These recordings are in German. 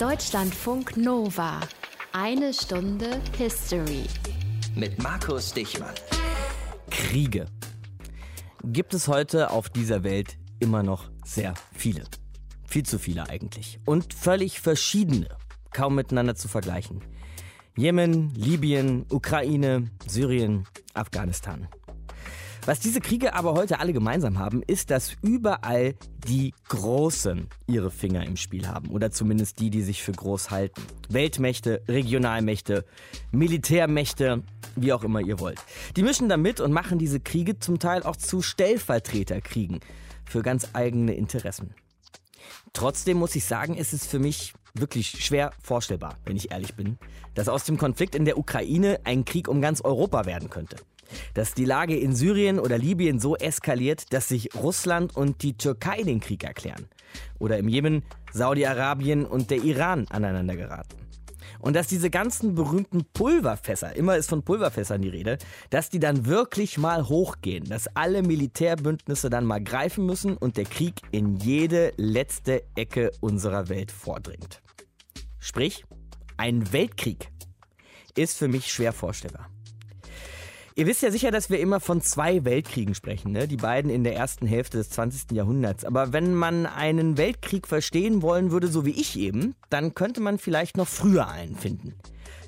Deutschlandfunk Nova. Eine Stunde History. Mit Markus Dichmann. Kriege. Gibt es heute auf dieser Welt immer noch sehr viele. Viel zu viele eigentlich. Und völlig verschiedene. Kaum miteinander zu vergleichen. Jemen, Libyen, Ukraine, Syrien, Afghanistan. Was diese Kriege aber heute alle gemeinsam haben, ist, dass überall die Großen ihre Finger im Spiel haben. Oder zumindest die, die sich für groß halten. Weltmächte, Regionalmächte, Militärmächte, wie auch immer ihr wollt. Die mischen da mit und machen diese Kriege zum Teil auch zu Stellvertreterkriegen für ganz eigene Interessen. Trotzdem muss ich sagen, ist es für mich wirklich schwer vorstellbar, wenn ich ehrlich bin, dass aus dem Konflikt in der Ukraine ein Krieg um ganz Europa werden könnte dass die Lage in Syrien oder Libyen so eskaliert, dass sich Russland und die Türkei den Krieg erklären. Oder im Jemen Saudi-Arabien und der Iran aneinander geraten. Und dass diese ganzen berühmten Pulverfässer, immer ist von Pulverfässern die Rede, dass die dann wirklich mal hochgehen, dass alle Militärbündnisse dann mal greifen müssen und der Krieg in jede letzte Ecke unserer Welt vordringt. Sprich, ein Weltkrieg ist für mich schwer vorstellbar. Ihr wisst ja sicher, dass wir immer von zwei Weltkriegen sprechen, ne? die beiden in der ersten Hälfte des 20. Jahrhunderts. Aber wenn man einen Weltkrieg verstehen wollen würde, so wie ich eben, dann könnte man vielleicht noch früher einen finden.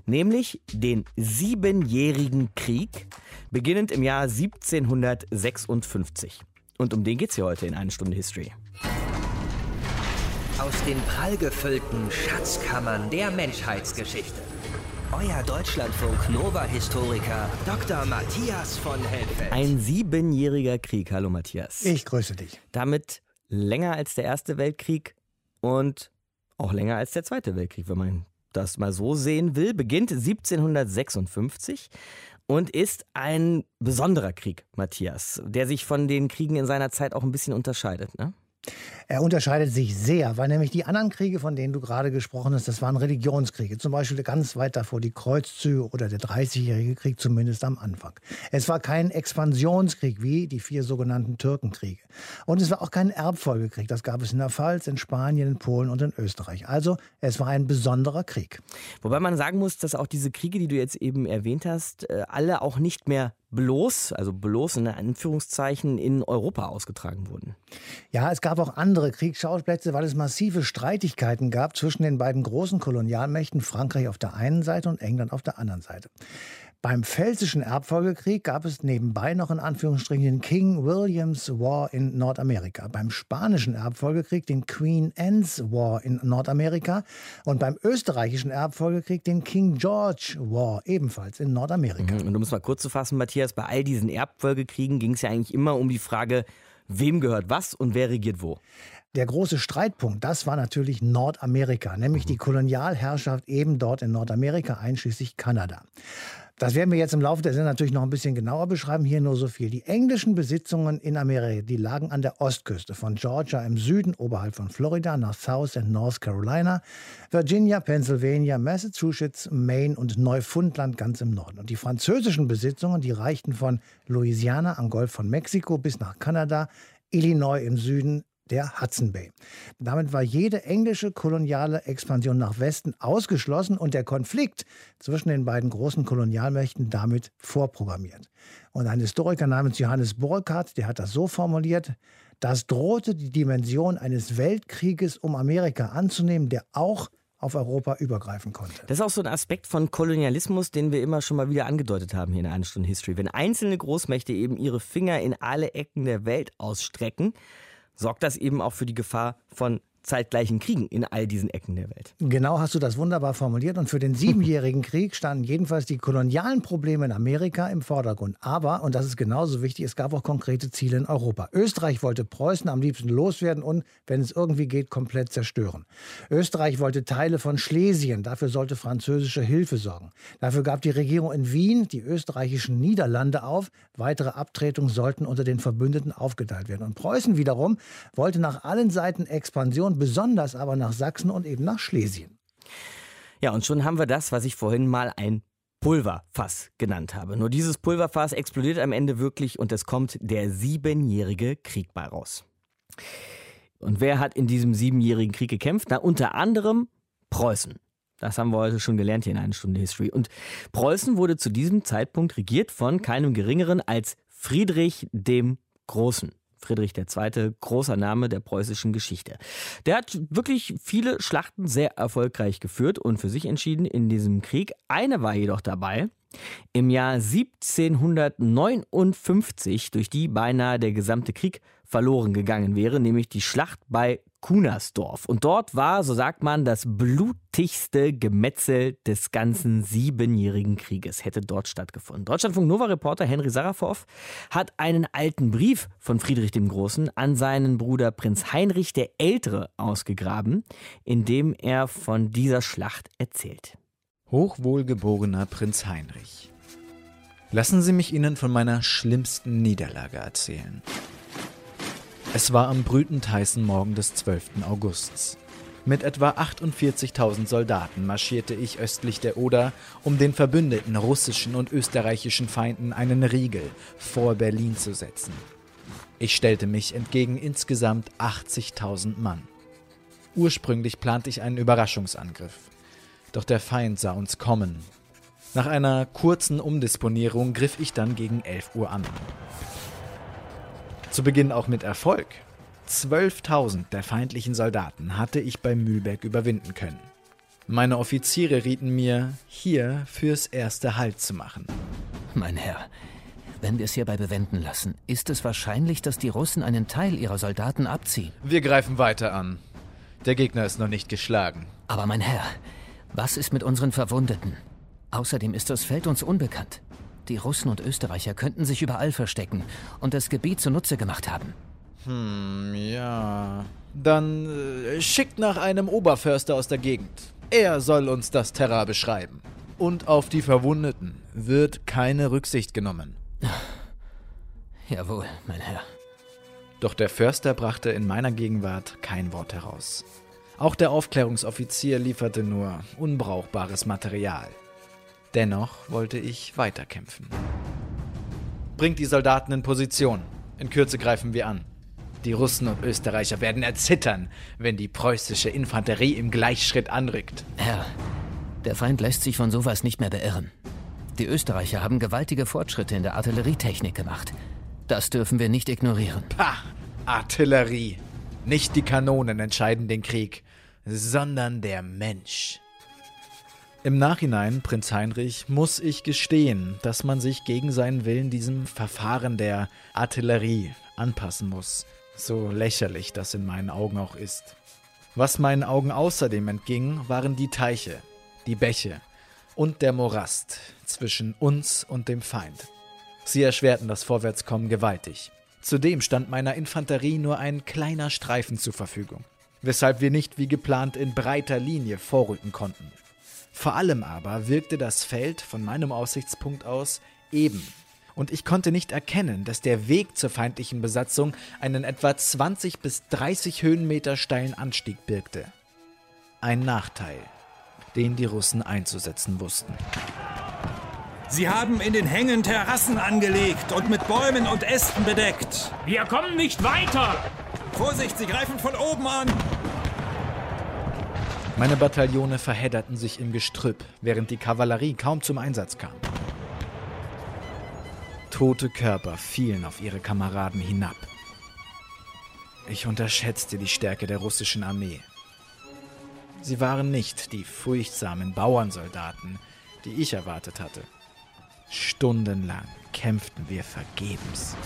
Nämlich den Siebenjährigen Krieg, beginnend im Jahr 1756. Und um den geht's hier heute in eine Stunde History. Aus den prallgefüllten Schatzkammern der Menschheitsgeschichte euer Deutschlandfunk Nova-Historiker Dr. Matthias von Helfeld. Ein siebenjähriger Krieg. Hallo Matthias. Ich grüße dich. Damit länger als der Erste Weltkrieg und auch länger als der Zweite Weltkrieg, wenn man das mal so sehen will, beginnt 1756 und ist ein besonderer Krieg, Matthias, der sich von den Kriegen in seiner Zeit auch ein bisschen unterscheidet. Ne? Er unterscheidet sich sehr, weil nämlich die anderen Kriege, von denen du gerade gesprochen hast, das waren Religionskriege. Zum Beispiel ganz weit davor die Kreuzzüge oder der Dreißigjährige Krieg, zumindest am Anfang. Es war kein Expansionskrieg wie die vier sogenannten Türkenkriege. Und es war auch kein Erbfolgekrieg. Das gab es in der Pfalz, in Spanien, in Polen und in Österreich. Also es war ein besonderer Krieg. Wobei man sagen muss, dass auch diese Kriege, die du jetzt eben erwähnt hast, äh, alle auch nicht mehr bloß, also bloß in Anführungszeichen, in Europa ausgetragen wurden. Ja, es gab auch andere Kriegsschauplätze, weil es massive Streitigkeiten gab zwischen den beiden großen Kolonialmächten, Frankreich auf der einen Seite und England auf der anderen Seite. Beim Pfälzischen Erbfolgekrieg gab es nebenbei noch in Anführungsstrichen den King Williams War in Nordamerika, beim Spanischen Erbfolgekrieg den Queen Anne's War in Nordamerika und beim Österreichischen Erbfolgekrieg den King George War ebenfalls in Nordamerika. Mhm. Und um es mal kurz zu fassen, Matthias, bei all diesen Erbfolgekriegen ging es ja eigentlich immer um die Frage, wem gehört was und wer regiert wo. Der große Streitpunkt, das war natürlich Nordamerika, nämlich die Kolonialherrschaft eben dort in Nordamerika, einschließlich Kanada. Das werden wir jetzt im Laufe der Sendung natürlich noch ein bisschen genauer beschreiben. Hier nur so viel. Die englischen Besitzungen in Amerika, die lagen an der Ostküste von Georgia im Süden, oberhalb von Florida, nach South and North Carolina, Virginia, Pennsylvania, Massachusetts, Maine und Neufundland ganz im Norden. Und die französischen Besitzungen, die reichten von Louisiana am Golf von Mexiko bis nach Kanada, Illinois im Süden, der Hudson Bay. Damit war jede englische koloniale Expansion nach Westen ausgeschlossen und der Konflikt zwischen den beiden großen Kolonialmächten damit vorprogrammiert. Und ein Historiker namens Johannes Burkhardt, der hat das so formuliert, das drohte die Dimension eines Weltkrieges um Amerika anzunehmen, der auch auf Europa übergreifen konnte. Das ist auch so ein Aspekt von Kolonialismus, den wir immer schon mal wieder angedeutet haben hier in einer Stunde History. Wenn einzelne Großmächte eben ihre Finger in alle Ecken der Welt ausstrecken, sorgt das eben auch für die Gefahr von zeitgleichen Kriegen in all diesen Ecken der Welt. Genau hast du das wunderbar formuliert. Und für den Siebenjährigen Krieg standen jedenfalls die kolonialen Probleme in Amerika im Vordergrund. Aber, und das ist genauso wichtig, es gab auch konkrete Ziele in Europa. Österreich wollte Preußen am liebsten loswerden und, wenn es irgendwie geht, komplett zerstören. Österreich wollte Teile von Schlesien. Dafür sollte französische Hilfe sorgen. Dafür gab die Regierung in Wien die österreichischen Niederlande auf. Weitere Abtretungen sollten unter den Verbündeten aufgeteilt werden. Und Preußen wiederum wollte nach allen Seiten Expansion und besonders aber nach Sachsen und eben nach Schlesien. Ja, und schon haben wir das, was ich vorhin mal ein Pulverfass genannt habe. Nur dieses Pulverfass explodiert am Ende wirklich und es kommt der siebenjährige Krieg bei raus. Und wer hat in diesem siebenjährigen Krieg gekämpft? Na, unter anderem Preußen. Das haben wir heute schon gelernt hier in einer Stunde History. Und Preußen wurde zu diesem Zeitpunkt regiert von keinem geringeren als Friedrich dem Großen. Friedrich II., großer Name der preußischen Geschichte. Der hat wirklich viele Schlachten sehr erfolgreich geführt und für sich entschieden in diesem Krieg. Eine war jedoch dabei, im Jahr 1759, durch die beinahe der gesamte Krieg verloren gegangen wäre, nämlich die Schlacht bei Kunersdorf. Und dort war, so sagt man, das blutigste Gemetzel des ganzen siebenjährigen Krieges hätte dort stattgefunden. Deutschlandfunk Nova-Reporter Henry Sarafow hat einen alten Brief von Friedrich dem Großen an seinen Bruder Prinz Heinrich der Ältere ausgegraben, in dem er von dieser Schlacht erzählt. Hochwohlgeborener Prinz Heinrich. Lassen Sie mich Ihnen von meiner schlimmsten Niederlage erzählen. Es war am brütend heißen Morgen des 12. Augusts. Mit etwa 48.000 Soldaten marschierte ich östlich der Oder, um den verbündeten russischen und österreichischen Feinden einen Riegel vor Berlin zu setzen. Ich stellte mich entgegen insgesamt 80.000 Mann. Ursprünglich plante ich einen Überraschungsangriff. Doch der Feind sah uns kommen. Nach einer kurzen Umdisponierung griff ich dann gegen 11 Uhr an. Zu Beginn auch mit Erfolg. 12.000 der feindlichen Soldaten hatte ich bei Mühlberg überwinden können. Meine Offiziere rieten mir, hier fürs erste Halt zu machen. Mein Herr, wenn wir es hierbei bewenden lassen, ist es wahrscheinlich, dass die Russen einen Teil ihrer Soldaten abziehen. Wir greifen weiter an. Der Gegner ist noch nicht geschlagen. Aber mein Herr, was ist mit unseren Verwundeten? Außerdem ist das Feld uns unbekannt. Die Russen und Österreicher könnten sich überall verstecken und das Gebiet zunutze gemacht haben. Hm, ja. Dann äh, schickt nach einem Oberförster aus der Gegend. Er soll uns das Terrain beschreiben. Und auf die Verwundeten wird keine Rücksicht genommen. Jawohl, mein Herr. Doch der Förster brachte in meiner Gegenwart kein Wort heraus. Auch der Aufklärungsoffizier lieferte nur unbrauchbares Material. Dennoch wollte ich weiterkämpfen. Bringt die Soldaten in Position. In Kürze greifen wir an. Die Russen und Österreicher werden erzittern, wenn die preußische Infanterie im Gleichschritt anrückt. Herr, der Feind lässt sich von sowas nicht mehr beirren. Die Österreicher haben gewaltige Fortschritte in der Artillerietechnik gemacht. Das dürfen wir nicht ignorieren. Pah! Artillerie. Nicht die Kanonen entscheiden den Krieg, sondern der Mensch. Im Nachhinein, Prinz Heinrich, muss ich gestehen, dass man sich gegen seinen Willen diesem Verfahren der Artillerie anpassen muss, so lächerlich das in meinen Augen auch ist. Was meinen Augen außerdem entging, waren die Teiche, die Bäche und der Morast zwischen uns und dem Feind. Sie erschwerten das Vorwärtskommen gewaltig. Zudem stand meiner Infanterie nur ein kleiner Streifen zur Verfügung, weshalb wir nicht wie geplant in breiter Linie vorrücken konnten. Vor allem aber wirkte das Feld von meinem Aussichtspunkt aus eben. Und ich konnte nicht erkennen, dass der Weg zur feindlichen Besatzung einen etwa 20 bis 30 Höhenmeter steilen Anstieg birgte. Ein Nachteil, den die Russen einzusetzen wussten. Sie haben in den Hängen Terrassen angelegt und mit Bäumen und Ästen bedeckt. Wir kommen nicht weiter! Vorsicht, sie greifen von oben an! Meine Bataillone verhedderten sich im Gestrüpp, während die Kavallerie kaum zum Einsatz kam. Tote Körper fielen auf ihre Kameraden hinab. Ich unterschätzte die Stärke der russischen Armee. Sie waren nicht die furchtsamen Bauernsoldaten, die ich erwartet hatte. Stundenlang kämpften wir vergebens.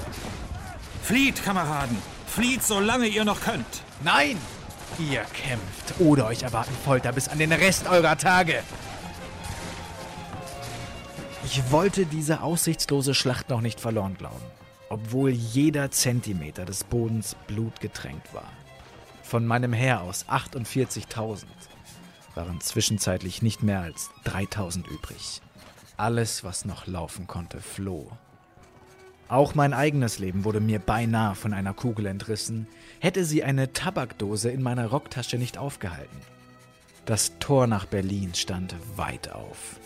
Flieht, Kameraden! Flieht, solange ihr noch könnt! Nein! Ihr kämpft oder euch erwarten Folter bis an den Rest eurer Tage. Ich wollte diese aussichtslose Schlacht noch nicht verloren glauben, obwohl jeder Zentimeter des Bodens blutgetränkt war. Von meinem Heer aus 48.000 waren zwischenzeitlich nicht mehr als 3.000 übrig. Alles, was noch laufen konnte, floh. Auch mein eigenes Leben wurde mir beinahe von einer Kugel entrissen, hätte sie eine Tabakdose in meiner Rocktasche nicht aufgehalten. Das Tor nach Berlin stand weit auf.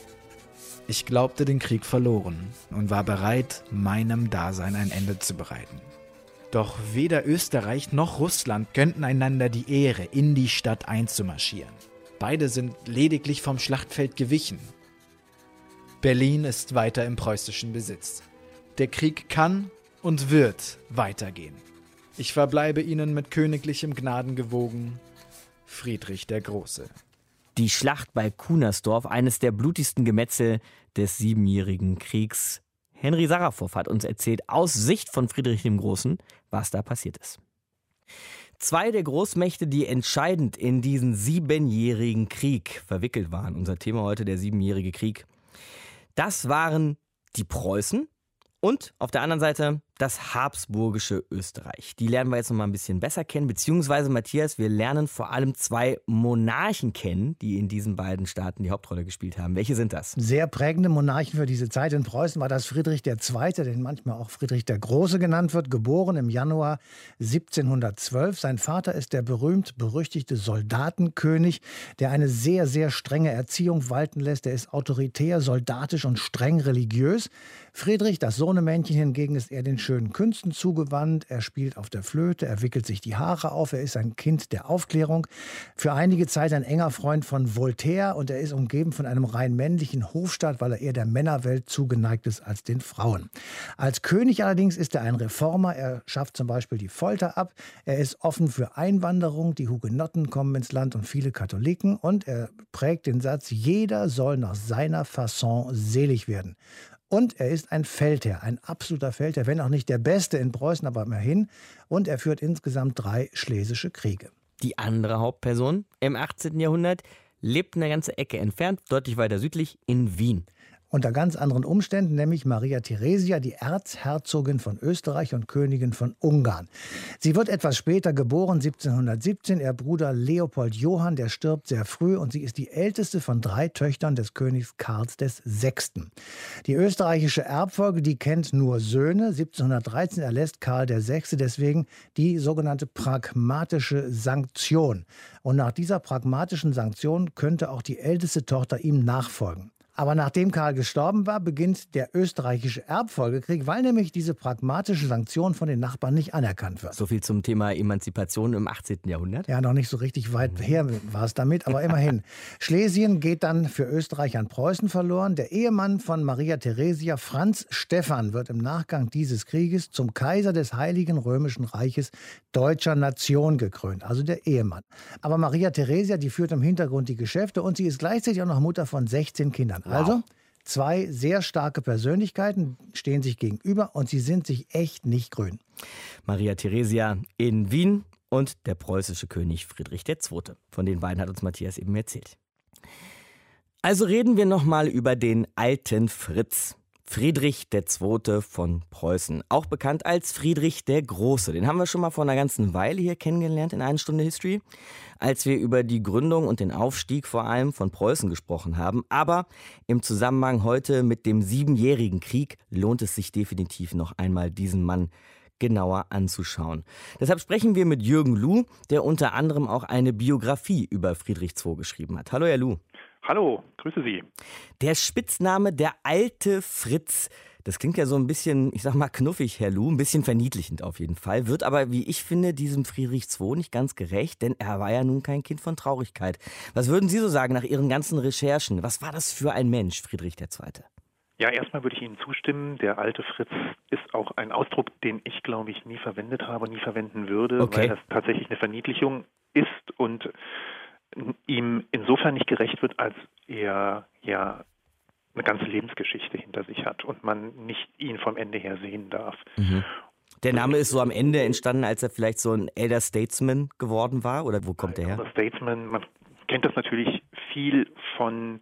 Ich glaubte den Krieg verloren und war bereit, meinem Dasein ein Ende zu bereiten. Doch weder Österreich noch Russland gönnten einander die Ehre, in die Stadt einzumarschieren. Beide sind lediglich vom Schlachtfeld gewichen. Berlin ist weiter im preußischen Besitz. Der Krieg kann und wird weitergehen. Ich verbleibe Ihnen mit königlichem Gnaden gewogen, Friedrich der Große. Die Schlacht bei Kunersdorf, eines der blutigsten Gemetzel des Siebenjährigen Kriegs. Henry Sarafow hat uns erzählt, aus Sicht von Friedrich dem Großen, was da passiert ist. Zwei der Großmächte, die entscheidend in diesen siebenjährigen Krieg verwickelt waren, unser Thema heute der siebenjährige Krieg, das waren die Preußen und auf der anderen Seite das habsburgische Österreich. Die lernen wir jetzt noch mal ein bisschen besser kennen, beziehungsweise Matthias, wir lernen vor allem zwei Monarchen kennen, die in diesen beiden Staaten die Hauptrolle gespielt haben. Welche sind das? Sehr prägende Monarchen für diese Zeit in Preußen war das Friedrich II., den manchmal auch Friedrich der Große genannt wird, geboren im Januar 1712. Sein Vater ist der berühmt-berüchtigte Soldatenkönig, der eine sehr, sehr strenge Erziehung walten lässt. Er ist autoritär, soldatisch und streng religiös. Friedrich, das Sohnemännchen hingegen, ist eher den schönen Künsten zugewandt. Er spielt auf der Flöte, er wickelt sich die Haare auf. Er ist ein Kind der Aufklärung. Für einige Zeit ein enger Freund von Voltaire und er ist umgeben von einem rein männlichen Hofstaat, weil er eher der Männerwelt zugeneigt ist als den Frauen. Als König allerdings ist er ein Reformer. Er schafft zum Beispiel die Folter ab. Er ist offen für Einwanderung. Die Hugenotten kommen ins Land und viele Katholiken. Und er prägt den Satz, jeder soll nach seiner Fasson selig werden. Und er ist ein Feldherr, ein absoluter Feldherr, wenn auch nicht der beste in Preußen, aber immerhin. Und er führt insgesamt drei schlesische Kriege. Die andere Hauptperson im 18. Jahrhundert lebt eine ganze Ecke entfernt, deutlich weiter südlich, in Wien unter ganz anderen Umständen, nämlich Maria Theresia, die Erzherzogin von Österreich und Königin von Ungarn. Sie wird etwas später geboren, 1717. Ihr Bruder Leopold Johann, der stirbt sehr früh und sie ist die älteste von drei Töchtern des Königs Karls VI. Die österreichische Erbfolge, die kennt nur Söhne. 1713 erlässt Karl VI. deswegen die sogenannte pragmatische Sanktion. Und nach dieser pragmatischen Sanktion könnte auch die älteste Tochter ihm nachfolgen. Aber nachdem Karl gestorben war, beginnt der österreichische Erbfolgekrieg, weil nämlich diese pragmatische Sanktion von den Nachbarn nicht anerkannt wird. So viel zum Thema Emanzipation im 18. Jahrhundert. Ja, noch nicht so richtig weit her war es damit, aber immerhin. Schlesien geht dann für Österreich an Preußen verloren. Der Ehemann von Maria Theresia, Franz Stephan, wird im Nachgang dieses Krieges zum Kaiser des Heiligen Römischen Reiches deutscher Nation gekrönt, also der Ehemann. Aber Maria Theresia, die führt im Hintergrund die Geschäfte und sie ist gleichzeitig auch noch Mutter von 16 Kindern. Wow. Also zwei sehr starke Persönlichkeiten stehen sich gegenüber und sie sind sich echt nicht grün. Maria Theresia in Wien und der preußische König Friedrich II. Von den beiden hat uns Matthias eben erzählt. Also reden wir nochmal über den alten Fritz. Friedrich II. von Preußen, auch bekannt als Friedrich der Große. Den haben wir schon mal vor einer ganzen Weile hier kennengelernt in einer Stunde History, als wir über die Gründung und den Aufstieg vor allem von Preußen gesprochen haben. Aber im Zusammenhang heute mit dem Siebenjährigen Krieg lohnt es sich definitiv noch einmal diesen Mann genauer anzuschauen. Deshalb sprechen wir mit Jürgen Luh, der unter anderem auch eine Biografie über Friedrich II geschrieben hat. Hallo, Herr Luh. Hallo, grüße Sie. Der Spitzname der alte Fritz. Das klingt ja so ein bisschen, ich sag mal, knuffig, Herr Lu, ein bisschen verniedlichend auf jeden Fall. Wird aber, wie ich finde, diesem Friedrich II nicht ganz gerecht, denn er war ja nun kein Kind von Traurigkeit. Was würden Sie so sagen nach Ihren ganzen Recherchen? Was war das für ein Mensch, Friedrich II.? Ja, erstmal würde ich Ihnen zustimmen. Der alte Fritz ist auch ein Ausdruck, den ich, glaube ich, nie verwendet habe, nie verwenden würde, okay. weil das tatsächlich eine Verniedlichung ist und ihm insofern nicht gerecht wird, als er ja eine ganze Lebensgeschichte hinter sich hat und man nicht ihn vom Ende her sehen darf. Mhm. Der Name ist so am Ende entstanden, als er vielleicht so ein Elder Statesman geworden war? Oder wo kommt der her? Elder Statesman, man kennt das natürlich viel von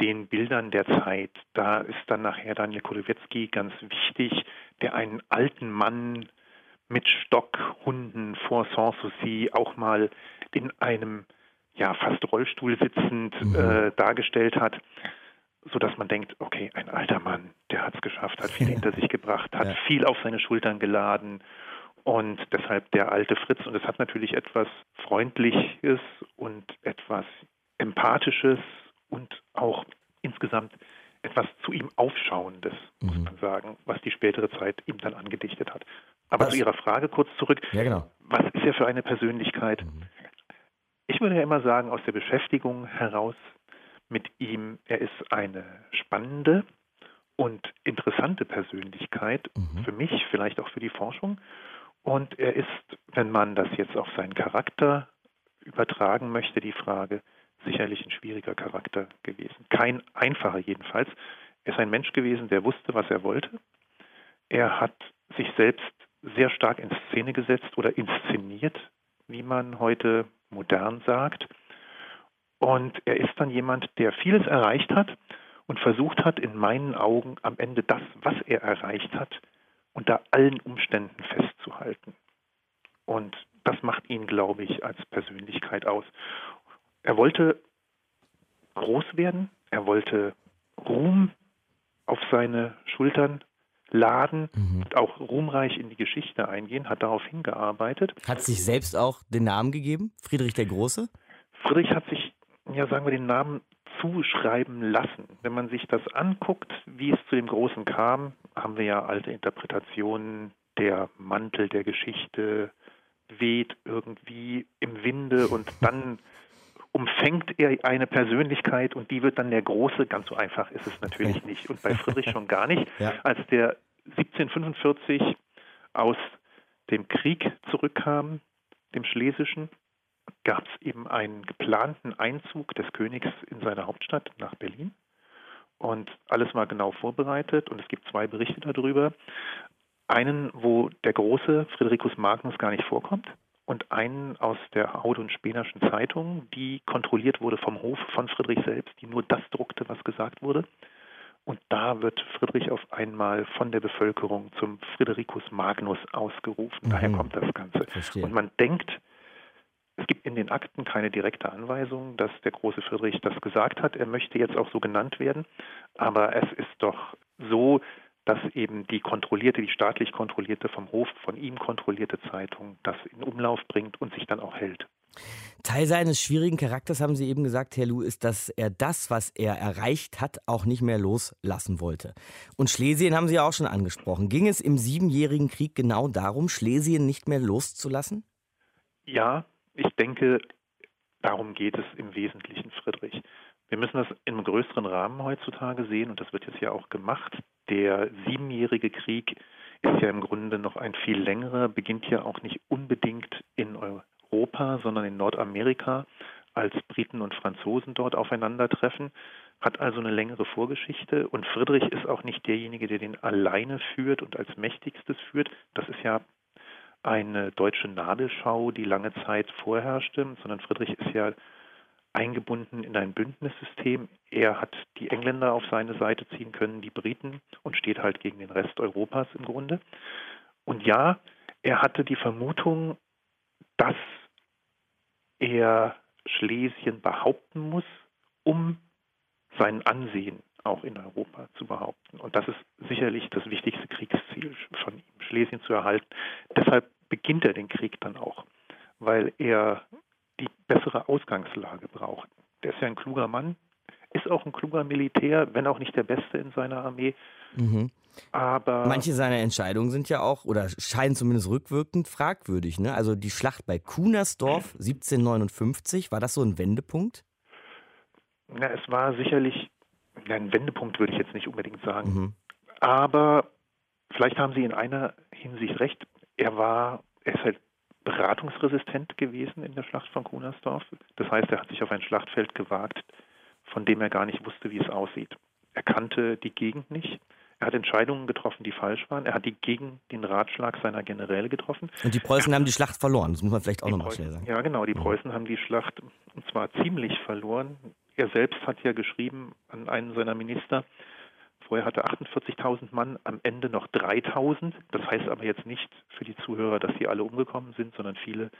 den Bildern der Zeit. Da ist dann nachher Daniel Kolowiecki ganz wichtig, der einen alten Mann mit Stockhunden vor Sanssouci auch mal in einem ja fast Rollstuhl sitzend mhm. äh, dargestellt hat, so dass man denkt, okay, ein alter Mann, der hat es geschafft, hat viel hinter sich gebracht, hat ja. viel auf seine Schultern geladen und deshalb der alte Fritz. Und es hat natürlich etwas Freundliches und etwas Empathisches und auch insgesamt etwas zu ihm Aufschauendes, muss mhm. man sagen, was die spätere Zeit ihm dann angedichtet hat. Aber was? zu Ihrer Frage kurz zurück. Ja, genau. Was ist er für eine Persönlichkeit? Mhm. Ich würde ja immer sagen, aus der Beschäftigung heraus mit ihm, er ist eine spannende und interessante Persönlichkeit, mhm. für mich, vielleicht auch für die Forschung. Und er ist, wenn man das jetzt auf seinen Charakter übertragen möchte, die Frage, sicherlich ein schwieriger Charakter gewesen. Kein einfacher jedenfalls. Er ist ein Mensch gewesen, der wusste, was er wollte. Er hat sich selbst sehr stark in Szene gesetzt oder inszeniert, wie man heute modern sagt. Und er ist dann jemand, der vieles erreicht hat und versucht hat, in meinen Augen am Ende das, was er erreicht hat, unter allen Umständen festzuhalten. Und das macht ihn, glaube ich, als Persönlichkeit aus. Er wollte groß werden, er wollte Ruhm auf seine Schultern laden mhm. auch ruhmreich in die Geschichte eingehen, hat darauf hingearbeitet. Hat sich selbst auch den Namen gegeben, Friedrich der Große? Friedrich hat sich, ja sagen wir, den Namen zuschreiben lassen. Wenn man sich das anguckt, wie es zu dem Großen kam, haben wir ja alte Interpretationen, der Mantel der Geschichte weht irgendwie im Winde und dann umfängt er eine Persönlichkeit und die wird dann der Große. Ganz so einfach ist es natürlich nicht. Und bei Friedrich schon gar nicht. Ja. Als der 1745 aus dem Krieg zurückkam, dem Schlesischen, gab es eben einen geplanten Einzug des Königs in seine Hauptstadt nach Berlin. Und alles war genau vorbereitet und es gibt zwei Berichte darüber. Einen, wo der große Fridericus Magnus gar nicht vorkommt und einen aus der Haud- und Spenerschen Zeitung, die kontrolliert wurde vom Hof von Friedrich selbst, die nur das druckte, was gesagt wurde. Und da wird Friedrich auf einmal von der Bevölkerung zum Fridericus Magnus ausgerufen. Mhm. Daher kommt das Ganze. Verstehe. Und man denkt, es gibt in den Akten keine direkte Anweisung, dass der große Friedrich das gesagt hat. Er möchte jetzt auch so genannt werden. Aber es ist doch so, dass eben die kontrollierte, die staatlich kontrollierte, vom Hof von ihm kontrollierte Zeitung das in Umlauf bringt und sich dann auch hält. Teil seines schwierigen Charakters, haben Sie eben gesagt, Herr Lu, ist, dass er das, was er erreicht hat, auch nicht mehr loslassen wollte. Und Schlesien haben Sie ja auch schon angesprochen. Ging es im Siebenjährigen Krieg genau darum, Schlesien nicht mehr loszulassen? Ja, ich denke, darum geht es im Wesentlichen, Friedrich. Wir müssen das einem größeren Rahmen heutzutage sehen und das wird jetzt ja auch gemacht. Der Siebenjährige Krieg ist ja im Grunde noch ein viel längerer, beginnt ja auch nicht unbedingt in Europa, sondern in Nordamerika, als Briten und Franzosen dort aufeinandertreffen, hat also eine längere Vorgeschichte und Friedrich ist auch nicht derjenige, der den alleine führt und als mächtigstes führt. Das ist ja eine deutsche Nabelschau, die lange Zeit vorherrschte, sondern Friedrich ist ja eingebunden in ein Bündnissystem. Er hat die Engländer auf seine Seite ziehen können, die Briten, und steht halt gegen den Rest Europas im Grunde. Und ja, er hatte die Vermutung, dass er Schlesien behaupten muss, um sein Ansehen auch in Europa zu behaupten. Und das ist sicherlich das wichtigste Kriegsziel von ihm, Schlesien zu erhalten. Deshalb beginnt er den Krieg dann auch, weil er die bessere Ausgangslage braucht. Der ist ja ein kluger Mann, ist auch ein kluger Militär, wenn auch nicht der Beste in seiner Armee. Mhm. Aber manche seiner Entscheidungen sind ja auch oder scheinen zumindest rückwirkend fragwürdig. Ne? Also die Schlacht bei Kunersdorf 1759 war das so ein Wendepunkt? Na, es war sicherlich ein Wendepunkt, würde ich jetzt nicht unbedingt sagen. Mhm. Aber vielleicht haben Sie in einer Hinsicht recht. Er war, er ist halt beratungsresistent gewesen in der Schlacht von Kunersdorf. Das heißt, er hat sich auf ein Schlachtfeld gewagt, von dem er gar nicht wusste, wie es aussieht. Er kannte die Gegend nicht. Er hat Entscheidungen getroffen, die falsch waren. Er hat die gegen den Ratschlag seiner Generäle getroffen. Und die Preußen haben die Schlacht verloren. Das muss man vielleicht auch nochmal schnell sagen. Ja, genau. Die Preußen haben die Schlacht und zwar ziemlich verloren. Er selbst hat ja geschrieben an einen seiner Minister, Vorher hatte 48.000 Mann, am Ende noch 3.000. Das heißt aber jetzt nicht für die Zuhörer, dass sie alle umgekommen sind, sondern viele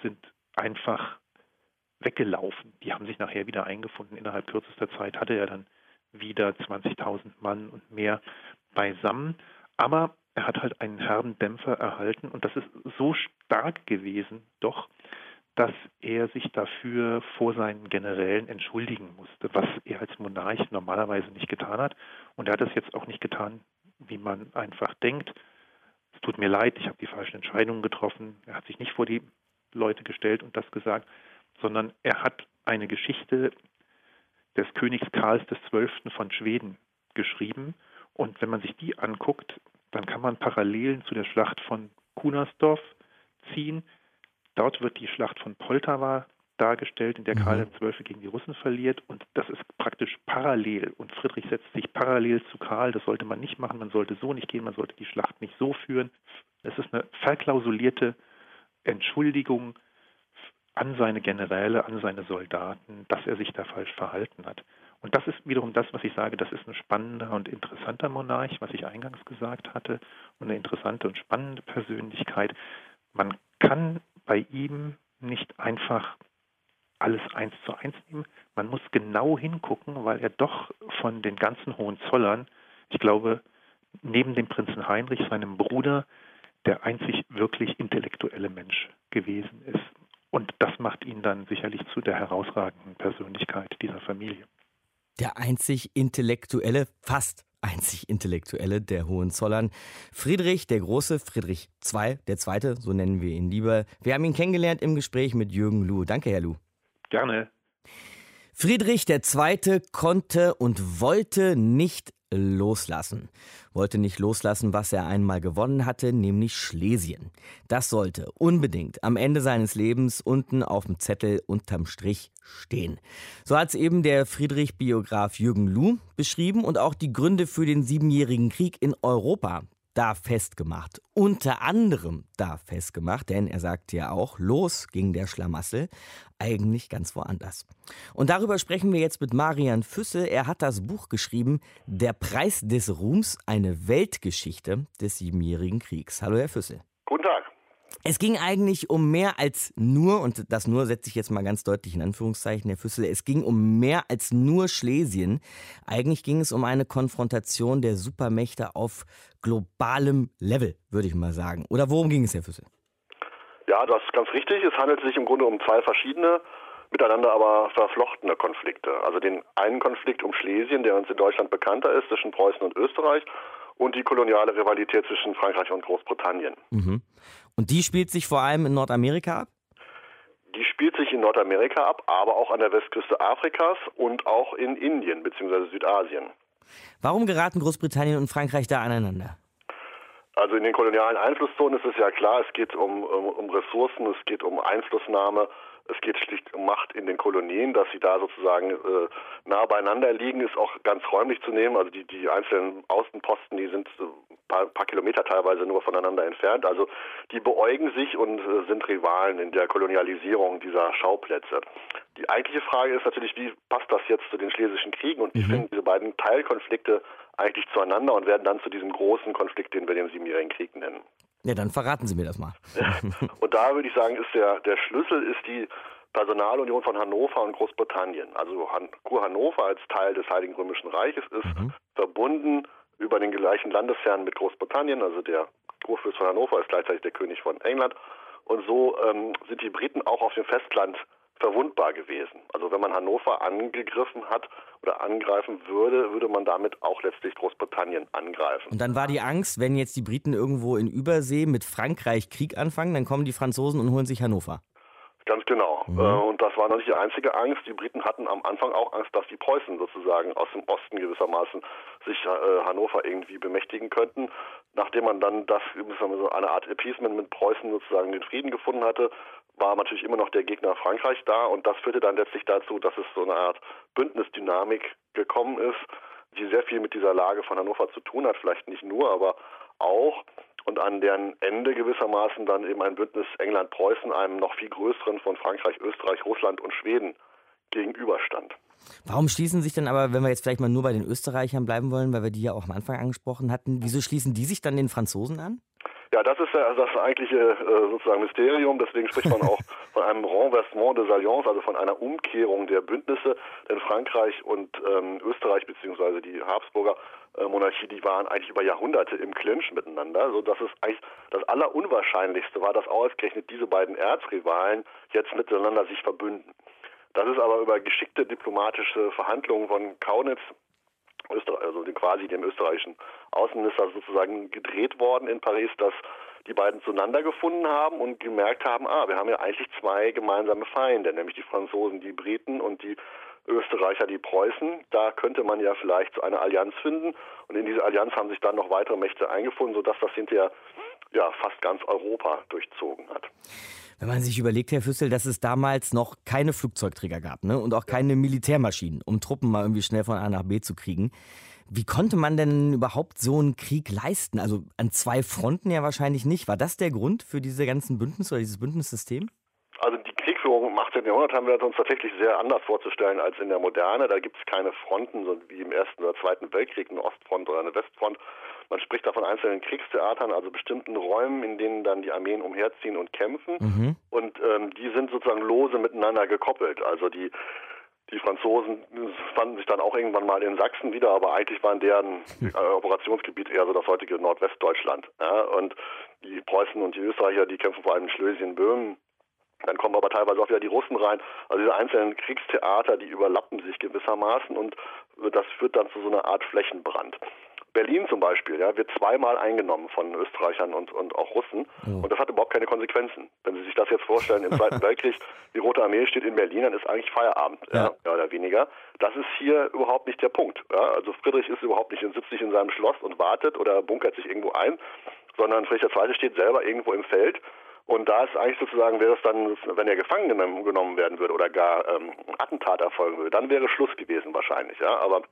sind einfach weggelaufen. Die haben sich nachher wieder eingefunden. Innerhalb kürzester Zeit hatte er dann wieder 20.000 Mann und mehr beisammen. Aber er hat halt einen herben Dämpfer erhalten und das ist so stark gewesen, doch, dass er sich dafür vor seinen Generälen entschuldigen musste, was er als Monarch normalerweise nicht getan hat. Und er hat es jetzt auch nicht getan, wie man einfach denkt. Es tut mir leid, ich habe die falschen Entscheidungen getroffen. Er hat sich nicht vor die Leute gestellt und das gesagt, sondern er hat eine Geschichte des Königs Karls XII. von Schweden geschrieben. Und wenn man sich die anguckt, dann kann man Parallelen zu der Schlacht von Kunersdorf ziehen. Dort wird die Schlacht von Poltawa dargestellt, in der Karl XII. Mhm. gegen die Russen verliert. Und das ist praktisch parallel. Und Friedrich setzt sich parallel zu Karl. Das sollte man nicht machen. Man sollte so nicht gehen. Man sollte die Schlacht nicht so führen. Es ist eine verklausulierte Entschuldigung an seine Generäle, an seine Soldaten, dass er sich da falsch verhalten hat. Und das ist wiederum das, was ich sage, das ist ein spannender und interessanter Monarch, was ich eingangs gesagt hatte, und eine interessante und spannende Persönlichkeit. Man kann bei ihm nicht einfach alles eins zu eins nehmen. Man muss genau hingucken, weil er doch von den ganzen Hohenzollern, ich glaube, neben dem Prinzen Heinrich, seinem Bruder, der einzig wirklich intellektuelle Mensch gewesen ist. Und das macht ihn dann sicherlich zu der herausragenden Persönlichkeit dieser Familie. Der einzig intellektuelle, fast einzig Intellektuelle der Hohenzollern. Friedrich der Große, Friedrich II, der Zweite, so nennen wir ihn lieber. Wir haben ihn kennengelernt im Gespräch mit Jürgen Luh. Danke, Herr Luh. Gerne. Friedrich II. konnte und wollte nicht loslassen. Wollte nicht loslassen, was er einmal gewonnen hatte, nämlich Schlesien. Das sollte unbedingt am Ende seines Lebens unten auf dem Zettel unterm Strich stehen. So hat es eben der Friedrich-Biograf Jürgen Luh beschrieben und auch die Gründe für den Siebenjährigen Krieg in Europa da festgemacht. Unter anderem da festgemacht, denn er sagte ja auch, los ging der Schlamassel, eigentlich ganz woanders. Und darüber sprechen wir jetzt mit Marian Füssel. Er hat das Buch geschrieben, Der Preis des Ruhms, eine Weltgeschichte des Siebenjährigen Kriegs. Hallo, Herr Füssel. Guten Tag. Es ging eigentlich um mehr als nur, und das nur setze ich jetzt mal ganz deutlich in Anführungszeichen, Herr Füssel, es ging um mehr als nur Schlesien. Eigentlich ging es um eine Konfrontation der Supermächte auf globalem Level, würde ich mal sagen. Oder worum ging es, Herr Füssel? Ja, das ist ganz richtig. Es handelt sich im Grunde um zwei verschiedene, miteinander aber verflochtene Konflikte. Also den einen Konflikt um Schlesien, der uns in Deutschland bekannter ist, zwischen Preußen und Österreich, und die koloniale Rivalität zwischen Frankreich und Großbritannien. Mhm. Und die spielt sich vor allem in Nordamerika ab? Die spielt sich in Nordamerika ab, aber auch an der Westküste Afrikas und auch in Indien bzw. Südasien. Warum geraten Großbritannien und Frankreich da aneinander? Also in den kolonialen Einflusszonen ist es ja klar, es geht um, um, um Ressourcen, es geht um Einflussnahme es geht schlicht um Macht in den Kolonien, dass sie da sozusagen äh, nah beieinander liegen, ist auch ganz räumlich zu nehmen. Also die, die einzelnen Außenposten, die sind ein paar, paar Kilometer teilweise nur voneinander entfernt. Also die beäugen sich und äh, sind Rivalen in der Kolonialisierung dieser Schauplätze. Die eigentliche Frage ist natürlich, wie passt das jetzt zu den Schlesischen Kriegen und wie mhm. finden diese beiden Teilkonflikte eigentlich zueinander und werden dann zu diesem großen Konflikt, den wir den Siebenjährigen Krieg nennen. Ja, dann verraten Sie mir das mal. und da würde ich sagen, ist der, der Schlüssel ist die Personalunion von Hannover und Großbritannien. Also Han Kur Hannover als Teil des Heiligen Römischen Reiches ist mhm. verbunden über den gleichen Landesherrn mit Großbritannien. Also der Kurfürst von Hannover ist gleichzeitig der König von England. Und so ähm, sind die Briten auch auf dem Festland verwundbar gewesen. Also wenn man Hannover angegriffen hat oder angreifen würde, würde man damit auch letztlich Großbritannien angreifen. Und dann war die Angst, wenn jetzt die Briten irgendwo in Übersee mit Frankreich Krieg anfangen, dann kommen die Franzosen und holen sich Hannover. Ganz genau. Mhm. Äh, und das war noch nicht die einzige Angst. Die Briten hatten am Anfang auch Angst, dass die Preußen sozusagen aus dem Osten gewissermaßen sich äh, Hannover irgendwie bemächtigen könnten. Nachdem man dann das, so eine Art Appeasement mit Preußen sozusagen den Frieden gefunden hatte, war natürlich immer noch der Gegner Frankreich da und das führte dann letztlich dazu, dass es so eine Art Bündnisdynamik gekommen ist, die sehr viel mit dieser Lage von Hannover zu tun hat, vielleicht nicht nur, aber auch und an deren Ende gewissermaßen dann eben ein Bündnis England-Preußen einem noch viel größeren von Frankreich, Österreich, Russland und Schweden gegenüberstand. Warum schließen sich denn aber, wenn wir jetzt vielleicht mal nur bei den Österreichern bleiben wollen, weil wir die ja auch am Anfang angesprochen hatten, wieso schließen die sich dann den Franzosen an? Ja, das ist ja das eigentliche äh, sozusagen Mysterium. Deswegen spricht man auch von einem Renversement des Alliances, also von einer Umkehrung der Bündnisse. Denn Frankreich und ähm, Österreich beziehungsweise die Habsburger äh, Monarchie, die waren eigentlich über Jahrhunderte im Clinch miteinander. So dass es eigentlich das Allerunwahrscheinlichste war, dass ausgerechnet diese beiden Erzrivalen jetzt miteinander sich verbünden. Das ist aber über geschickte diplomatische Verhandlungen von Kaunitz Österreich, also quasi dem österreichischen Außenminister sozusagen gedreht worden in Paris, dass die beiden zueinander gefunden haben und gemerkt haben, ah, wir haben ja eigentlich zwei gemeinsame Feinde, nämlich die Franzosen, die Briten und die Österreicher, die Preußen. Da könnte man ja vielleicht eine Allianz finden. Und in diese Allianz haben sich dann noch weitere Mächte eingefunden, sodass das hinterher ja, fast ganz Europa durchzogen hat. Wenn man sich überlegt, Herr Füssel, dass es damals noch keine Flugzeugträger gab ne? und auch keine Militärmaschinen, um Truppen mal irgendwie schnell von A nach B zu kriegen. Wie konnte man denn überhaupt so einen Krieg leisten? Also an zwei Fronten ja wahrscheinlich nicht. War das der Grund für diese ganzen Bündnisse oder dieses Bündnissystem? Also die Kriegsführung im 18. Jahrhundert haben wir uns tatsächlich sehr anders vorzustellen als in der Moderne. Da gibt es keine Fronten, so wie im Ersten oder Zweiten Weltkrieg, eine Ostfront oder eine Westfront. Man spricht da von einzelnen Kriegstheatern, also bestimmten Räumen, in denen dann die Armeen umherziehen und kämpfen. Mhm. Und ähm, die sind sozusagen lose miteinander gekoppelt. Also die die Franzosen fanden sich dann auch irgendwann mal in Sachsen wieder, aber eigentlich waren deren äh, Operationsgebiet eher so das heutige Nordwestdeutschland. Ja, und die Preußen und die Österreicher, die kämpfen vor allem in Schlesien, Böhmen. Dann kommen aber teilweise auch wieder die Russen rein. Also diese einzelnen Kriegstheater, die überlappen sich gewissermaßen und das führt dann zu so einer Art Flächenbrand. Berlin zum Beispiel ja, wird zweimal eingenommen von Österreichern und, und auch Russen. Oh. Und das hat überhaupt keine Konsequenzen. Wenn Sie sich das jetzt vorstellen, im Zweiten Weltkrieg, die Rote Armee steht in Berlin, dann ist eigentlich Feierabend, ja. ja mehr oder weniger. Das ist hier überhaupt nicht der Punkt. Ja. Also Friedrich ist überhaupt nicht, sitzt nicht in seinem Schloss und wartet oder bunkert sich irgendwo ein, sondern Friedrich II. steht selber irgendwo im Feld und da ist eigentlich sozusagen, wäre es dann, wenn er gefangen genommen werden würde oder gar ähm, ein Attentat erfolgen würde, dann wäre Schluss gewesen wahrscheinlich. Ja? Aber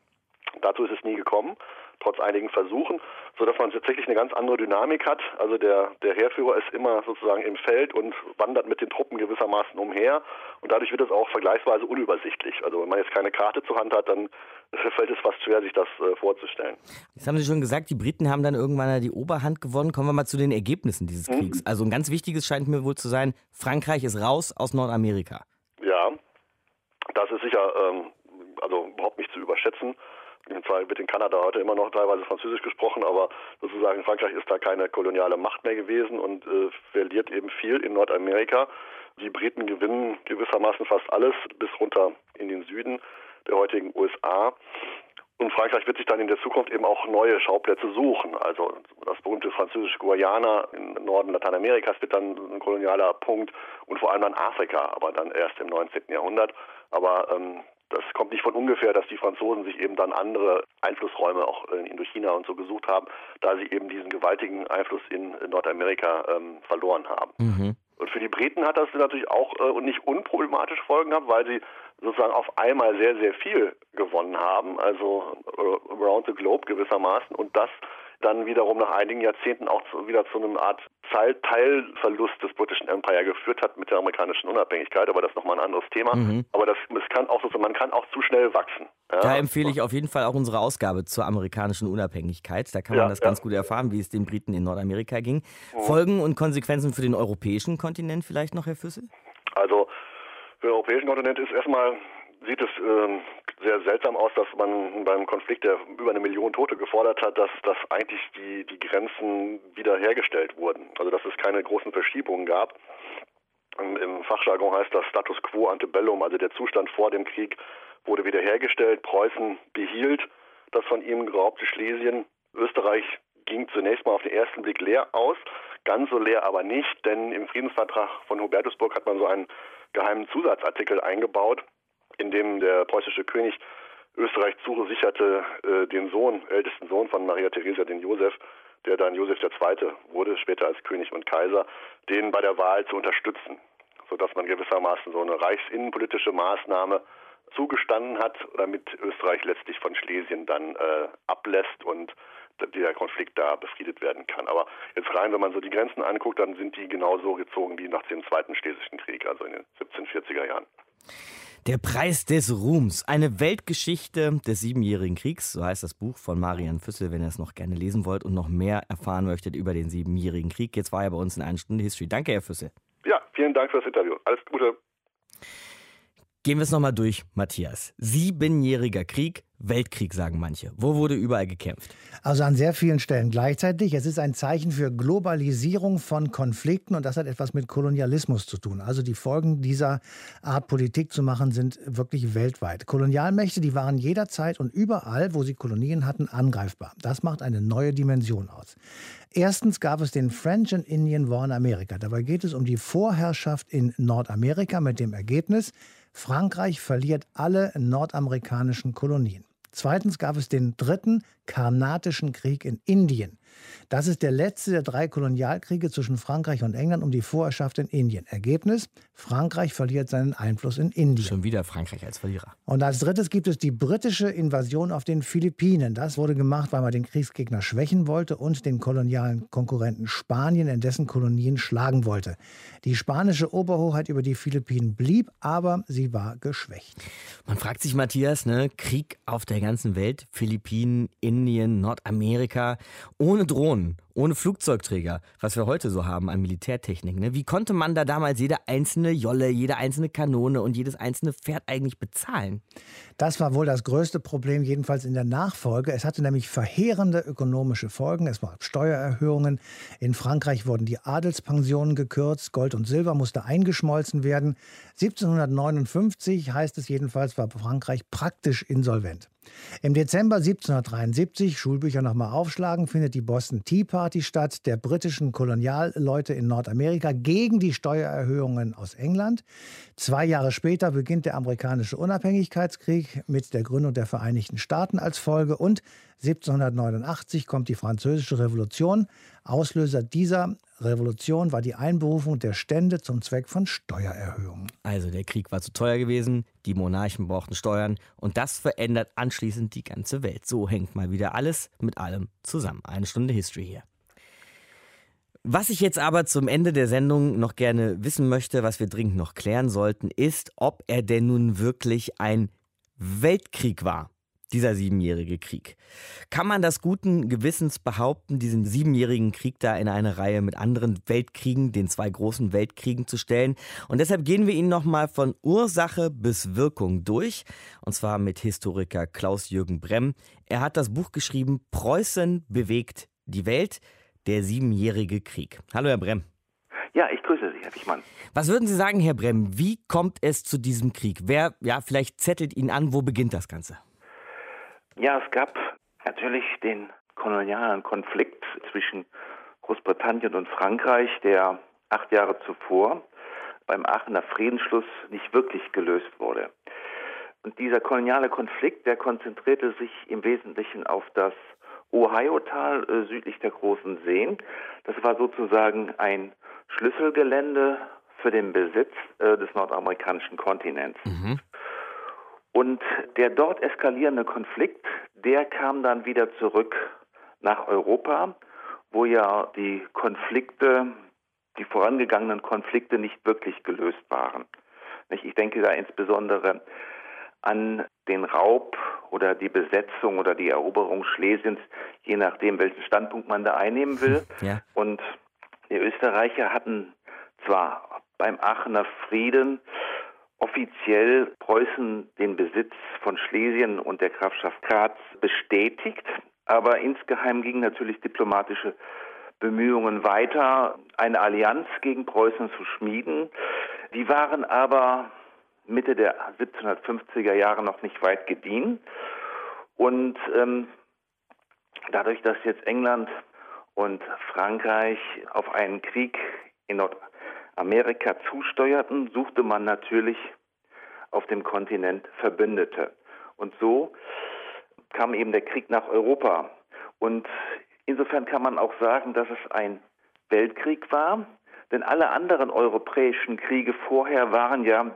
dazu ist es nie gekommen trotz einigen Versuchen, sodass man tatsächlich eine ganz andere Dynamik hat. Also der, der Heerführer ist immer sozusagen im Feld und wandert mit den Truppen gewissermaßen umher und dadurch wird es auch vergleichsweise unübersichtlich. Also wenn man jetzt keine Karte zur Hand hat, dann fällt es fast schwer, sich das äh, vorzustellen. Jetzt haben Sie schon gesagt, die Briten haben dann irgendwann die Oberhand gewonnen. Kommen wir mal zu den Ergebnissen dieses mhm. Kriegs. Mhm. Also ein ganz wichtiges scheint mir wohl zu sein, Frankreich ist raus aus Nordamerika. Ja, das ist sicher ähm, also überhaupt nicht zu überschätzen. Zwar wird in Kanada heute immer noch teilweise Französisch gesprochen, aber sozusagen Frankreich ist da keine koloniale Macht mehr gewesen und äh, verliert eben viel in Nordamerika. Die Briten gewinnen gewissermaßen fast alles bis runter in den Süden der heutigen USA. Und Frankreich wird sich dann in der Zukunft eben auch neue Schauplätze suchen. Also das berühmte französische Guayana im Norden Lateinamerikas wird dann ein kolonialer Punkt und vor allem dann Afrika, aber dann erst im 19. Jahrhundert. Aber ähm, das kommt nicht von ungefähr, dass die Franzosen sich eben dann andere Einflussräume auch in Indochina und so gesucht haben, da sie eben diesen gewaltigen Einfluss in Nordamerika ähm, verloren haben. Mhm. Und für die Briten hat das natürlich auch äh, nicht unproblematische Folgen gehabt, weil sie sozusagen auf einmal sehr, sehr viel gewonnen haben, also äh, around the globe gewissermaßen. Und das dann wiederum nach einigen Jahrzehnten auch zu, wieder zu einer Art Teilverlust des britischen Empire geführt hat mit der amerikanischen Unabhängigkeit, aber das ist nochmal ein anderes Thema. Mhm. Aber das, das kann auch so, man kann auch zu schnell wachsen. Ja. Da empfehle ich auf jeden Fall auch unsere Ausgabe zur amerikanischen Unabhängigkeit. Da kann man ja, das ja. ganz gut erfahren, wie es den Briten in Nordamerika ging. Mhm. Folgen und Konsequenzen für den europäischen Kontinent vielleicht noch, Herr Füssel? Also für den europäischen Kontinent ist erstmal sieht es äh, sehr seltsam aus, dass man beim Konflikt, der über eine Million Tote gefordert hat, dass, dass eigentlich die, die Grenzen wiederhergestellt wurden. Also dass es keine großen Verschiebungen gab. Im Fachjargon heißt das Status quo ante bellum, also der Zustand vor dem Krieg wurde wiederhergestellt. Preußen behielt das von ihm geraubte Schlesien. Österreich ging zunächst mal auf den ersten Blick leer aus, ganz so leer aber nicht, denn im Friedensvertrag von Hubertusburg hat man so einen geheimen Zusatzartikel eingebaut, in dem der preußische König Österreich zusicherte, äh, den Sohn, ältesten Sohn von Maria Theresia, den Josef, der dann Josef II. wurde, später als König und Kaiser, den bei der Wahl zu unterstützen, sodass man gewissermaßen so eine reichsinnenpolitische Maßnahme zugestanden hat, damit Österreich letztlich von Schlesien dann äh, ablässt und der Konflikt da befriedet werden kann. Aber jetzt rein, wenn man so die Grenzen anguckt, dann sind die genauso gezogen wie nach dem Zweiten Schlesischen Krieg, also in den 1740er Jahren. Der Preis des Ruhms, eine Weltgeschichte des Siebenjährigen Kriegs, so heißt das Buch von Marian Füssel, wenn ihr es noch gerne lesen wollt und noch mehr erfahren möchtet über den Siebenjährigen Krieg. Jetzt war er bei uns in einer Stunde History. Danke, Herr Füssel. Ja, vielen Dank für das Interview. Alles Gute. Gehen wir es nochmal durch, Matthias. Siebenjähriger Krieg, Weltkrieg, sagen manche. Wo wurde überall gekämpft? Also an sehr vielen Stellen gleichzeitig. Es ist ein Zeichen für Globalisierung von Konflikten und das hat etwas mit Kolonialismus zu tun. Also die Folgen dieser Art Politik zu machen sind wirklich weltweit. Kolonialmächte, die waren jederzeit und überall, wo sie Kolonien hatten, angreifbar. Das macht eine neue Dimension aus. Erstens gab es den French and Indian War in Amerika. Dabei geht es um die Vorherrschaft in Nordamerika mit dem Ergebnis, Frankreich verliert alle nordamerikanischen Kolonien. Zweitens gab es den dritten Karnatischen Krieg in Indien. Das ist der letzte der drei Kolonialkriege zwischen Frankreich und England um die Vorherrschaft in Indien. Ergebnis: Frankreich verliert seinen Einfluss in Indien. Schon wieder Frankreich als Verlierer. Und als drittes gibt es die britische Invasion auf den Philippinen. Das wurde gemacht, weil man den Kriegsgegner schwächen wollte und den kolonialen Konkurrenten Spanien in dessen Kolonien schlagen wollte. Die spanische Oberhoheit über die Philippinen blieb, aber sie war geschwächt. Man fragt sich, Matthias, ne? Krieg auf der ganzen Welt, Philippinen, Indien, Nordamerika, ohne Drohnen, ohne Flugzeugträger, was wir heute so haben an Militärtechnik. Ne? Wie konnte man da damals jede einzelne Jolle, jede einzelne Kanone und jedes einzelne Pferd eigentlich bezahlen? Das war wohl das größte Problem, jedenfalls in der Nachfolge. Es hatte nämlich verheerende ökonomische Folgen. Es gab Steuererhöhungen. In Frankreich wurden die Adelspensionen gekürzt. Gold und Silber musste eingeschmolzen werden. 1759 heißt es jedenfalls, war Frankreich praktisch insolvent. Im Dezember 1773, Schulbücher nochmal aufschlagen, findet die Boston Tea Party statt, der britischen Kolonialleute in Nordamerika gegen die Steuererhöhungen aus England. Zwei Jahre später beginnt der amerikanische Unabhängigkeitskrieg mit der Gründung der Vereinigten Staaten als Folge und 1789 kommt die Französische Revolution. Auslöser dieser Revolution war die Einberufung der Stände zum Zweck von Steuererhöhungen. Also der Krieg war zu teuer gewesen, die Monarchen brauchten Steuern und das verändert anschließend die ganze Welt. So hängt mal wieder alles mit allem zusammen. Eine Stunde History hier. Was ich jetzt aber zum Ende der Sendung noch gerne wissen möchte, was wir dringend noch klären sollten, ist, ob er denn nun wirklich ein Weltkrieg war dieser siebenjährige Krieg. Kann man das guten Gewissens behaupten, diesen siebenjährigen Krieg da in eine Reihe mit anderen Weltkriegen, den zwei großen Weltkriegen zu stellen? Und deshalb gehen wir ihn nochmal von Ursache bis Wirkung durch. Und zwar mit Historiker Klaus-Jürgen Bremm. Er hat das Buch geschrieben, Preußen bewegt die Welt, der siebenjährige Krieg. Hallo, Herr Bremm. Ja, ich grüße Sie, Herr Wichmann. Was würden Sie sagen, Herr Bremm? Wie kommt es zu diesem Krieg? Wer, ja, vielleicht zettelt ihn an, wo beginnt das Ganze? Ja, es gab natürlich den kolonialen Konflikt zwischen Großbritannien und Frankreich, der acht Jahre zuvor beim Aachener Friedensschluss nicht wirklich gelöst wurde. Und dieser koloniale Konflikt, der konzentrierte sich im Wesentlichen auf das Ohio-Tal äh, südlich der Großen Seen. Das war sozusagen ein Schlüsselgelände für den Besitz äh, des nordamerikanischen Kontinents. Mhm. Und der dort eskalierende Konflikt, der kam dann wieder zurück nach Europa, wo ja die Konflikte, die vorangegangenen Konflikte nicht wirklich gelöst waren. Ich denke da insbesondere an den Raub oder die Besetzung oder die Eroberung Schlesiens, je nachdem, welchen Standpunkt man da einnehmen will. Ja. Und die Österreicher hatten zwar beim Aachener Frieden offiziell Preußen den Besitz von Schlesien und der Grafschaft Graz bestätigt, aber insgeheim gingen natürlich diplomatische Bemühungen weiter, eine Allianz gegen Preußen zu schmieden. Die waren aber Mitte der 1750er Jahre noch nicht weit gediehen. Und ähm, dadurch, dass jetzt England und Frankreich auf einen Krieg in Nordamerika Amerika zusteuerten, suchte man natürlich auf dem Kontinent Verbündete. Und so kam eben der Krieg nach Europa. Und insofern kann man auch sagen, dass es ein Weltkrieg war, denn alle anderen europäischen Kriege vorher waren ja,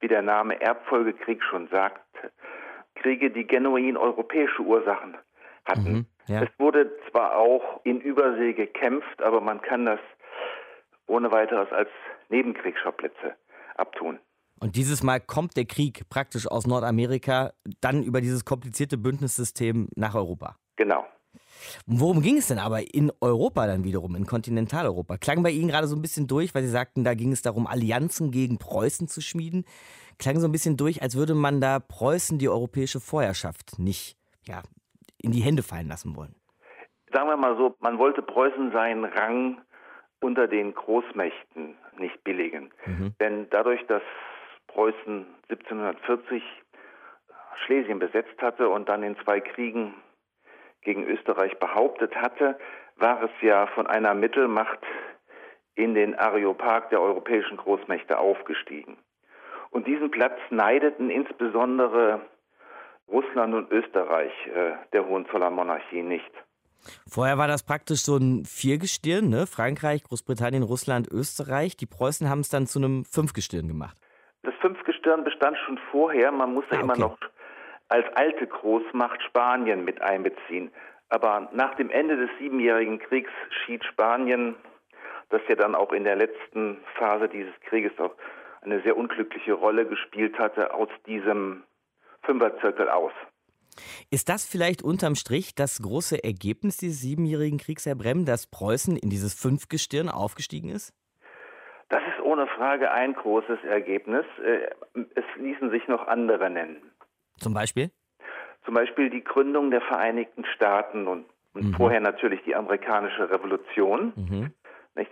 wie der Name Erbfolgekrieg schon sagt, Kriege, die genuin europäische Ursachen hatten. Mhm, ja. Es wurde zwar auch in Übersee gekämpft, aber man kann das ohne weiteres als Nebenkriegsschauplätze abtun. Und dieses Mal kommt der Krieg praktisch aus Nordamerika dann über dieses komplizierte Bündnissystem nach Europa. Genau. Worum ging es denn aber in Europa dann wiederum, in Kontinentaleuropa? Klang bei Ihnen gerade so ein bisschen durch, weil Sie sagten, da ging es darum, Allianzen gegen Preußen zu schmieden. Klang so ein bisschen durch, als würde man da Preußen die europäische Vorherrschaft nicht ja, in die Hände fallen lassen wollen. Sagen wir mal so, man wollte Preußen seinen Rang unter den Großmächten nicht billigen. Mhm. Denn dadurch, dass Preußen 1740 Schlesien besetzt hatte und dann in zwei Kriegen gegen Österreich behauptet hatte, war es ja von einer Mittelmacht in den Areopag der europäischen Großmächte aufgestiegen. Und diesen Platz neideten insbesondere Russland und Österreich äh, der Hohenzollernmonarchie nicht. Vorher war das praktisch so ein Viergestirn, ne? Frankreich, Großbritannien, Russland, Österreich. Die Preußen haben es dann zu einem Fünfgestirn gemacht. Das Fünfgestirn bestand schon vorher. Man musste ah, okay. immer noch als alte Großmacht Spanien mit einbeziehen. Aber nach dem Ende des Siebenjährigen Kriegs schied Spanien, das ja dann auch in der letzten Phase dieses Krieges auch eine sehr unglückliche Rolle gespielt hatte, aus diesem Fünferzirkel aus. Ist das vielleicht unterm Strich das große Ergebnis dieses siebenjährigen Kriegs, Herr Bremm, dass Preußen in dieses Fünfgestirn aufgestiegen ist? Das ist ohne Frage ein großes Ergebnis. Äh, es ließen sich noch andere nennen. Zum Beispiel? Zum Beispiel die Gründung der Vereinigten Staaten und, mhm. vorher natürlich die amerikanische Revolution. Mhm.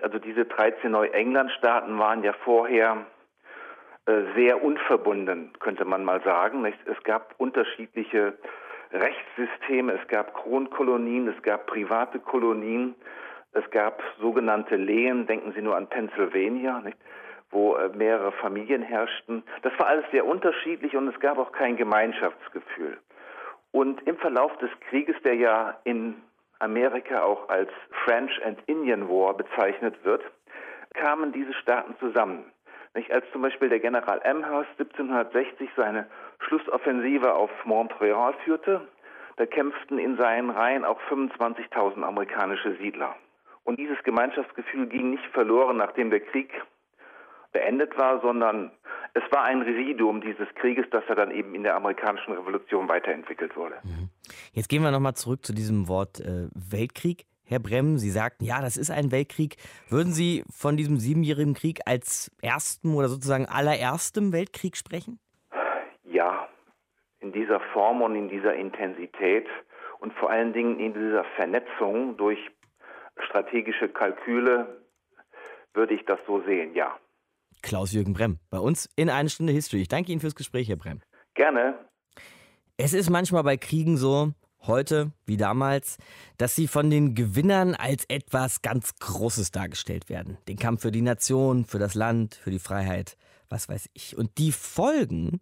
Also diese 13 Neuengland-Staaten waren ja vorher sehr unverbunden, könnte man mal sagen. Es gab unterschiedliche Rechtssysteme, es gab Kronkolonien, es gab private Kolonien, es gab sogenannte Lehen, denken Sie nur an Pennsylvania, nicht? wo äh, mehrere Familien herrschten. Das war alles sehr unterschiedlich und es gab auch kein Gemeinschaftsgefühl. Und im Verlauf des Krieges, der ja in Amerika auch als French and Indian War bezeichnet wird, kamen diese Staaten zusammen. Nicht? Als zum Beispiel der General Amherst 1760 seine Schlussoffensive auf Montreal führte, da kämpften in seinen Reihen auch 25.000 amerikanische Siedler. Und dieses Gemeinschaftsgefühl ging nicht verloren, nachdem der Krieg beendet war, sondern es war ein Residuum dieses Krieges, das er dann eben in der amerikanischen Revolution weiterentwickelt wurde. Mhm. Jetzt gehen wir nochmal zurück zu diesem Wort äh, Weltkrieg. Herr Bremm, Sie sagten, ja, das ist ein Weltkrieg. Würden Sie von diesem siebenjährigen Krieg als ersten oder sozusagen allererstem Weltkrieg sprechen? Ja, in dieser Form und in dieser Intensität und vor allen Dingen in dieser Vernetzung durch strategische Kalküle würde ich das so sehen, ja. Klaus-Jürgen Bremm, bei uns in eine Stunde History. Ich danke Ihnen fürs Gespräch, Herr Bremm. Gerne. Es ist manchmal bei Kriegen so, heute wie damals, dass sie von den Gewinnern als etwas ganz Großes dargestellt werden. Den Kampf für die Nation, für das Land, für die Freiheit, was weiß ich. Und die Folgen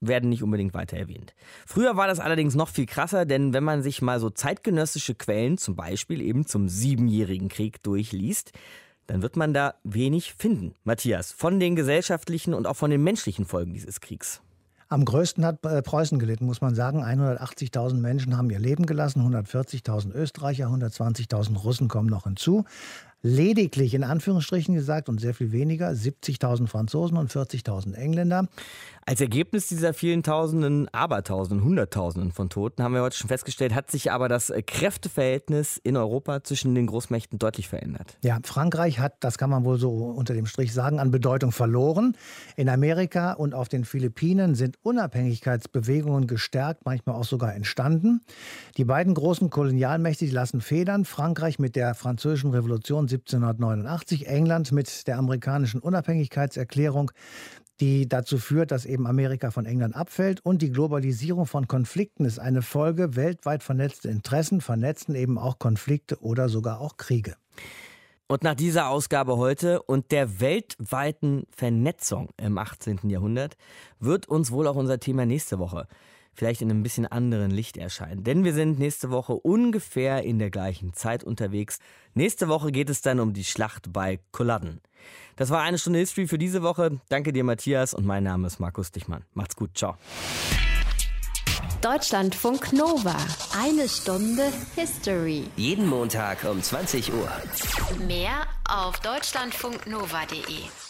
werden nicht unbedingt weiter erwähnt. Früher war das allerdings noch viel krasser, denn wenn man sich mal so zeitgenössische Quellen, zum Beispiel eben zum Siebenjährigen Krieg, durchliest, dann wird man da wenig finden. Matthias, von den gesellschaftlichen und auch von den menschlichen Folgen dieses Kriegs. Am größten hat äh, Preußen gelitten, muss man sagen. 180.000 Menschen haben ihr Leben gelassen, 140.000 Österreicher, 120.000 Russen kommen noch hinzu lediglich in Anführungsstrichen gesagt und sehr viel weniger 70.000 Franzosen und 40.000 Engländer. Als Ergebnis dieser vielen Tausenden, Abertausenden, Hunderttausenden von Toten haben wir heute schon festgestellt, hat sich aber das Kräfteverhältnis in Europa zwischen den Großmächten deutlich verändert. Ja, Frankreich hat, das kann man wohl so unter dem Strich sagen, an Bedeutung verloren. In Amerika und auf den Philippinen sind Unabhängigkeitsbewegungen gestärkt, manchmal auch sogar entstanden. Die beiden großen Kolonialmächte lassen Federn. Frankreich mit der französischen Revolution 1789, England mit der amerikanischen Unabhängigkeitserklärung, die dazu führt, dass eben Amerika von England abfällt. Und die Globalisierung von Konflikten ist eine Folge. Weltweit vernetzte Interessen vernetzen eben auch Konflikte oder sogar auch Kriege. Und nach dieser Ausgabe heute und der weltweiten Vernetzung im 18. Jahrhundert wird uns wohl auch unser Thema nächste Woche vielleicht in einem bisschen anderen Licht erscheinen. Denn wir sind nächste Woche ungefähr in der gleichen Zeit unterwegs. Nächste Woche geht es dann um die Schlacht bei Culloden. Das war eine Stunde History für diese Woche. Danke dir, Matthias, und mein Name ist Markus Dichmann. Macht's gut, ciao. Deutschlandfunk Nova. Eine Stunde History. Jeden Montag um 20 Uhr. Mehr auf deutschlandfunknova.de.